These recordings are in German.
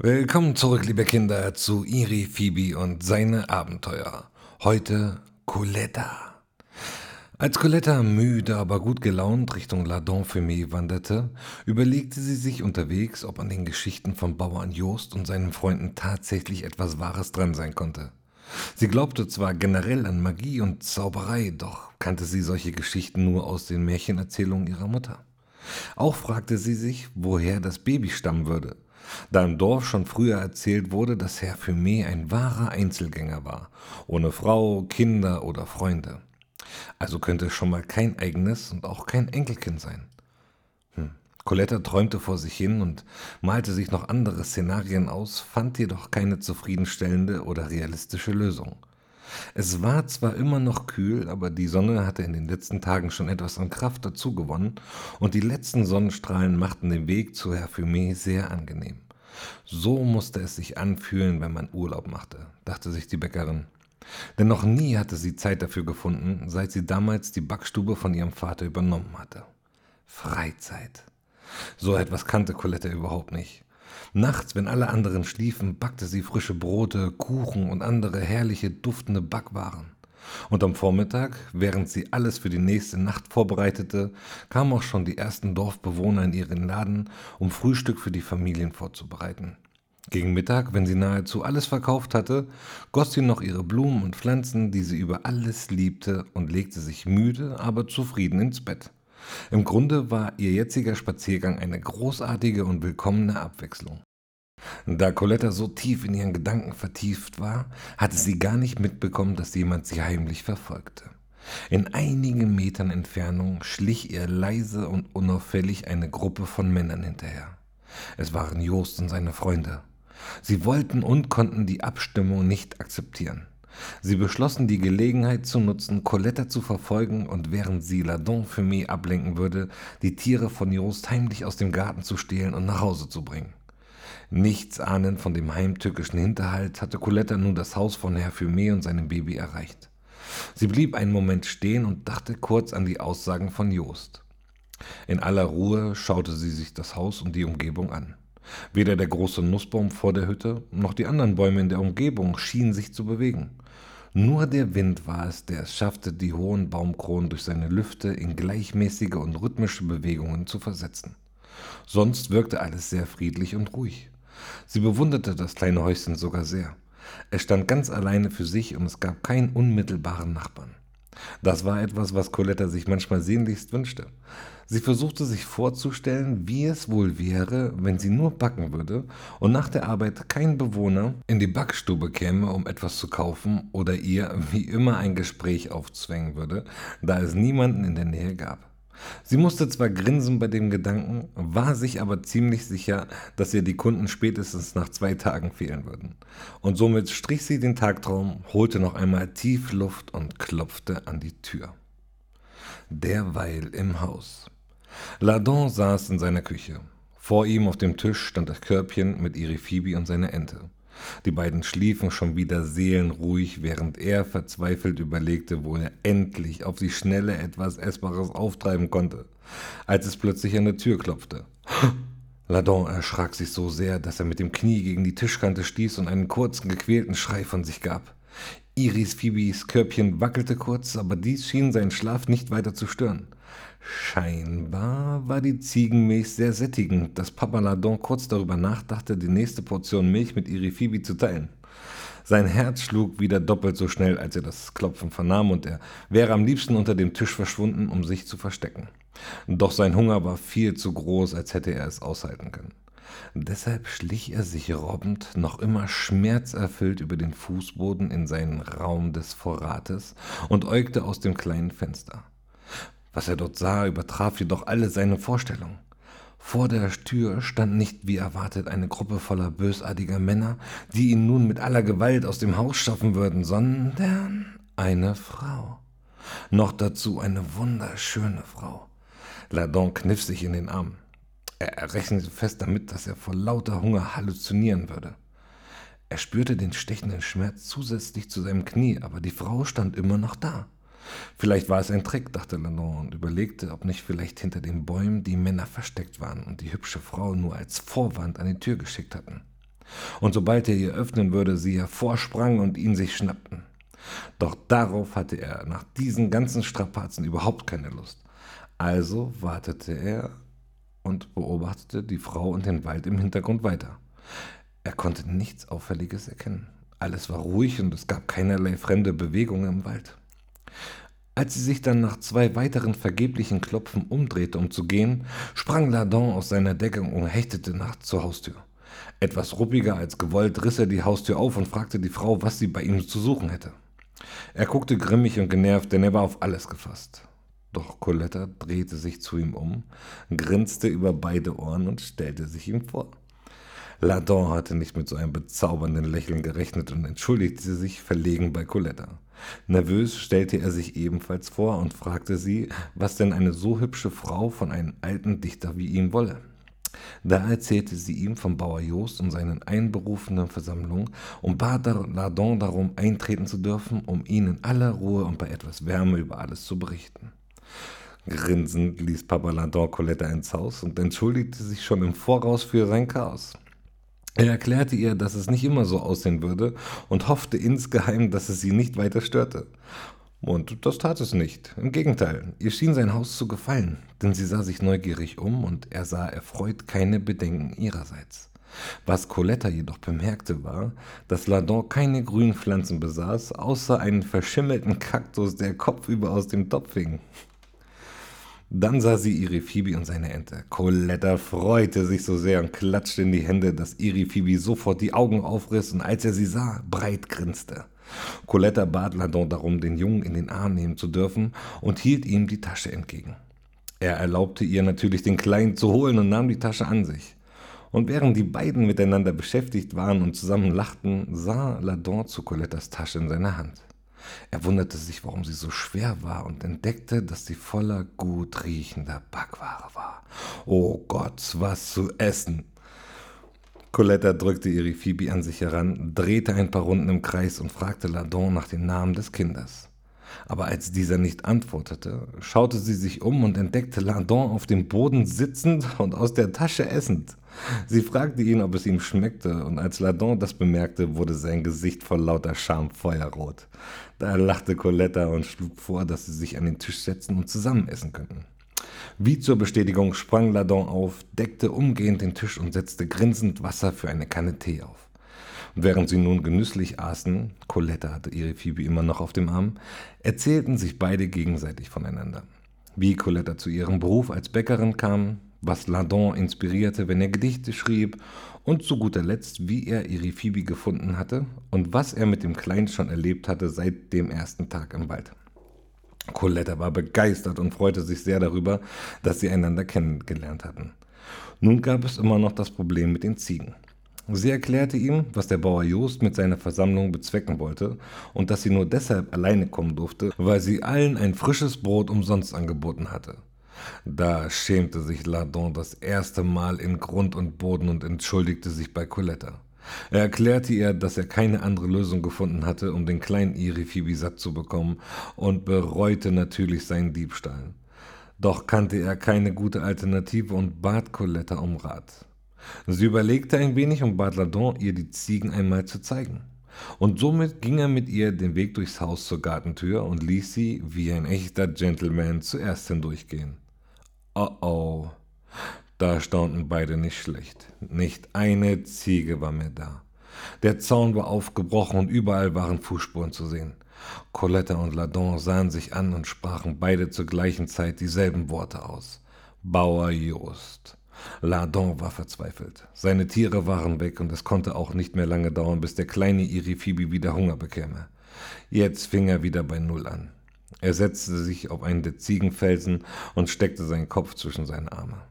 Willkommen zurück, liebe Kinder, zu Iri, Phoebe und seine Abenteuer. Heute Coletta. Als Coletta müde, aber gut gelaunt Richtung La Donfumée wanderte, überlegte sie sich unterwegs, ob an den Geschichten vom Bauern Jost und seinen Freunden tatsächlich etwas Wahres dran sein konnte. Sie glaubte zwar generell an Magie und Zauberei, doch kannte sie solche Geschichten nur aus den Märchenerzählungen ihrer Mutter. Auch fragte sie sich, woher das Baby stammen würde – da im Dorf schon früher erzählt wurde, dass Herr Fumé ein wahrer Einzelgänger war, ohne Frau, Kinder oder Freunde. Also könnte es schon mal kein eigenes und auch kein Enkelkind sein. Hm. Coletta träumte vor sich hin und malte sich noch andere Szenarien aus, fand jedoch keine zufriedenstellende oder realistische Lösung. Es war zwar immer noch kühl, aber die Sonne hatte in den letzten Tagen schon etwas an Kraft dazugewonnen und die letzten Sonnenstrahlen machten den Weg zu Herr Fumé sehr angenehm. So musste es sich anfühlen, wenn man Urlaub machte, dachte sich die Bäckerin. Denn noch nie hatte sie Zeit dafür gefunden, seit sie damals die Backstube von ihrem Vater übernommen hatte. Freizeit. So etwas kannte Colette überhaupt nicht. Nachts, wenn alle anderen schliefen, backte sie frische Brote, Kuchen und andere herrliche, duftende Backwaren. Und am Vormittag, während sie alles für die nächste Nacht vorbereitete, kamen auch schon die ersten Dorfbewohner in ihren Laden, um Frühstück für die Familien vorzubereiten. Gegen Mittag, wenn sie nahezu alles verkauft hatte, goss sie noch ihre Blumen und Pflanzen, die sie über alles liebte, und legte sich müde, aber zufrieden ins Bett. Im Grunde war ihr jetziger Spaziergang eine großartige und willkommene Abwechslung. Da Coletta so tief in ihren Gedanken vertieft war, hatte sie gar nicht mitbekommen, dass jemand sie heimlich verfolgte. In einigen Metern Entfernung schlich ihr leise und unauffällig eine Gruppe von Männern hinterher. Es waren Jost und seine Freunde. Sie wollten und konnten die Abstimmung nicht akzeptieren. Sie beschlossen, die Gelegenheit zu nutzen, Coletta zu verfolgen und während sie La Donfumée ablenken würde, die Tiere von Jost heimlich aus dem Garten zu stehlen und nach Hause zu bringen. Nichts ahnend von dem heimtückischen Hinterhalt hatte Coletta nun das Haus von Herr Fumé und seinem Baby erreicht. Sie blieb einen Moment stehen und dachte kurz an die Aussagen von Jost. In aller Ruhe schaute sie sich das Haus und die Umgebung an. Weder der große Nussbaum vor der Hütte noch die anderen Bäume in der Umgebung schienen sich zu bewegen. Nur der Wind war es, der es schaffte, die hohen Baumkronen durch seine Lüfte in gleichmäßige und rhythmische Bewegungen zu versetzen. Sonst wirkte alles sehr friedlich und ruhig. Sie bewunderte das kleine Häuschen sogar sehr. Es stand ganz alleine für sich und es gab keinen unmittelbaren Nachbarn. Das war etwas, was Coletta sich manchmal sehnlichst wünschte. Sie versuchte sich vorzustellen, wie es wohl wäre, wenn sie nur backen würde und nach der Arbeit kein Bewohner in die Backstube käme, um etwas zu kaufen oder ihr wie immer ein Gespräch aufzwängen würde, da es niemanden in der Nähe gab. Sie musste zwar grinsen bei dem Gedanken, war sich aber ziemlich sicher, dass ihr die Kunden spätestens nach zwei Tagen fehlen würden. Und somit strich sie den Tagtraum, holte noch einmal tief Luft und klopfte an die Tür. Derweil im Haus. Ladon saß in seiner Küche. Vor ihm auf dem Tisch stand das Körbchen mit Irifibi und seiner Ente. Die beiden schliefen schon wieder seelenruhig, während er verzweifelt überlegte, wo er endlich auf die Schnelle etwas Essbares auftreiben konnte, als es plötzlich an der Tür klopfte. Ladon erschrak sich so sehr, dass er mit dem Knie gegen die Tischkante stieß und einen kurzen, gequälten Schrei von sich gab. Iris Phoebes Körbchen wackelte kurz, aber dies schien seinen Schlaf nicht weiter zu stören. Scheinbar war die Ziegenmilch sehr sättigend, dass Papa Ladon kurz darüber nachdachte, die nächste Portion Milch mit Irifibi zu teilen. Sein Herz schlug wieder doppelt so schnell, als er das Klopfen vernahm, und er wäre am liebsten unter dem Tisch verschwunden, um sich zu verstecken. Doch sein Hunger war viel zu groß, als hätte er es aushalten können. Deshalb schlich er sich robbend, noch immer schmerzerfüllt über den Fußboden in seinen Raum des Vorrates und äugte aus dem kleinen Fenster. Was er dort sah, übertraf jedoch alle seine Vorstellungen. Vor der Tür stand nicht wie erwartet eine Gruppe voller bösartiger Männer, die ihn nun mit aller Gewalt aus dem Haus schaffen würden, sondern eine Frau. Noch dazu eine wunderschöne Frau. Ladon kniff sich in den Arm. Er rechnete fest damit, dass er vor lauter Hunger halluzinieren würde. Er spürte den stechenden Schmerz zusätzlich zu seinem Knie, aber die Frau stand immer noch da. Vielleicht war es ein Trick, dachte Lennon und überlegte, ob nicht vielleicht hinter den Bäumen die Männer versteckt waren und die hübsche Frau nur als Vorwand an die Tür geschickt hatten. Und sobald er ihr öffnen würde, sie hervorsprang und ihn sich schnappten. Doch darauf hatte er nach diesen ganzen Strapazen überhaupt keine Lust. Also wartete er und beobachtete die Frau und den Wald im Hintergrund weiter. Er konnte nichts Auffälliges erkennen. Alles war ruhig und es gab keinerlei fremde Bewegungen im Wald. Als sie sich dann nach zwei weiteren vergeblichen Klopfen umdrehte, um zu gehen, sprang Lardon aus seiner Deckung und hechtete nach zur Haustür. Etwas ruppiger als gewollt riss er die Haustür auf und fragte die Frau, was sie bei ihm zu suchen hätte. Er guckte grimmig und genervt, denn er war auf alles gefasst. Doch Coletta drehte sich zu ihm um, grinste über beide Ohren und stellte sich ihm vor. Lardon hatte nicht mit so einem bezaubernden Lächeln gerechnet und entschuldigte sich verlegen bei Coletta. Nervös stellte er sich ebenfalls vor und fragte sie, was denn eine so hübsche Frau von einem alten Dichter wie ihm wolle. Da erzählte sie ihm vom Bauer Jost und seinen einberufenen Versammlungen und bat Lardon darum, eintreten zu dürfen, um ihn in aller Ruhe und bei etwas Wärme über alles zu berichten. Grinsend ließ Papa Lardon Coletta ins Haus und entschuldigte sich schon im Voraus für sein Chaos. Er erklärte ihr, dass es nicht immer so aussehen würde und hoffte insgeheim, dass es sie nicht weiter störte. Und das tat es nicht. Im Gegenteil, ihr schien sein Haus zu gefallen, denn sie sah sich neugierig um und er sah erfreut keine Bedenken ihrerseits. Was Coletta jedoch bemerkte war, dass Ladon keine grünen Pflanzen besaß, außer einen verschimmelten Kaktus, der kopfüber aus dem Topf hing. Dann sah sie Irifibi und seine Ente. Coletta freute sich so sehr und klatschte in die Hände, dass Irifibi sofort die Augen aufriss und als er sie sah, breit grinste. Coletta bat Ladon darum, den Jungen in den Arm nehmen zu dürfen und hielt ihm die Tasche entgegen. Er erlaubte ihr natürlich, den Kleinen zu holen und nahm die Tasche an sich. Und während die beiden miteinander beschäftigt waren und zusammen lachten, sah Ladon zu Colettas Tasche in seiner Hand. Er wunderte sich, warum sie so schwer war und entdeckte, dass sie voller gut riechender Backware war. Oh Gott, was zu essen! Coletta drückte ihre Phoebe an sich heran, drehte ein paar Runden im Kreis und fragte Ladon nach dem Namen des Kindes. Aber als dieser nicht antwortete, schaute sie sich um und entdeckte Ladon auf dem Boden sitzend und aus der Tasche essend. Sie fragte ihn, ob es ihm schmeckte, und als Ladon das bemerkte, wurde sein Gesicht vor lauter Scham feuerrot. Da lachte Coletta und schlug vor, dass sie sich an den Tisch setzen und zusammen essen könnten. Wie zur Bestätigung sprang Ladon auf, deckte umgehend den Tisch und setzte grinsend Wasser für eine Kanne Tee auf. Während sie nun genüsslich aßen, Coletta hatte ihre Phoebe immer noch auf dem Arm, erzählten sich beide gegenseitig voneinander. Wie Coletta zu ihrem Beruf als Bäckerin kam, was Ladon inspirierte, wenn er Gedichte schrieb und zu guter Letzt, wie er Irifibi gefunden hatte und was er mit dem Kleinen schon erlebt hatte seit dem ersten Tag im Wald. Coletta war begeistert und freute sich sehr darüber, dass sie einander kennengelernt hatten. Nun gab es immer noch das Problem mit den Ziegen. Sie erklärte ihm, was der Bauer Jost mit seiner Versammlung bezwecken wollte und dass sie nur deshalb alleine kommen durfte, weil sie allen ein frisches Brot umsonst angeboten hatte. Da schämte sich Lardon das erste Mal in Grund und Boden und entschuldigte sich bei Coletta. Er erklärte ihr, dass er keine andere Lösung gefunden hatte, um den kleinen Irifibi satt zu bekommen und bereute natürlich seinen Diebstahl. Doch kannte er keine gute Alternative und bat Coletta um Rat. Sie überlegte ein wenig und bat Ladon, ihr die Ziegen einmal zu zeigen. Und somit ging er mit ihr den Weg durchs Haus zur Gartentür und ließ sie, wie ein echter Gentleman, zuerst hindurchgehen. Oh oh. Da staunten beide nicht schlecht. Nicht eine Ziege war mehr da. Der Zaun war aufgebrochen und überall waren Fußspuren zu sehen. Coletta und Ladon sahen sich an und sprachen beide zur gleichen Zeit dieselben Worte aus. Bauer Jost. Ladon war verzweifelt. Seine Tiere waren weg und es konnte auch nicht mehr lange dauern, bis der kleine Irifibi wieder Hunger bekäme. Jetzt fing er wieder bei Null an. Er setzte sich auf einen der Ziegenfelsen und steckte seinen Kopf zwischen seine Arme.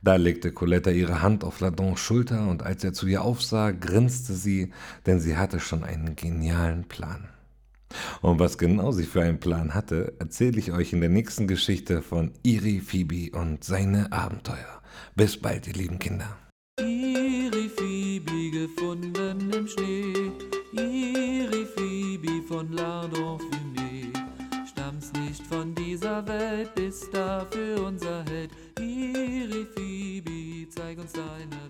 Da legte Coletta ihre Hand auf Ladons Schulter und als er zu ihr aufsah, grinste sie, denn sie hatte schon einen genialen Plan. Und was genau sie für einen Plan hatte, erzähle ich euch in der nächsten Geschichte von Iri Phoebe und seine Abenteuer. Bis bald, ihr lieben Kinder. Iri Phoebe gefunden im Schnee, Dafür unser Held. Iri Phoebe, zeig uns deine.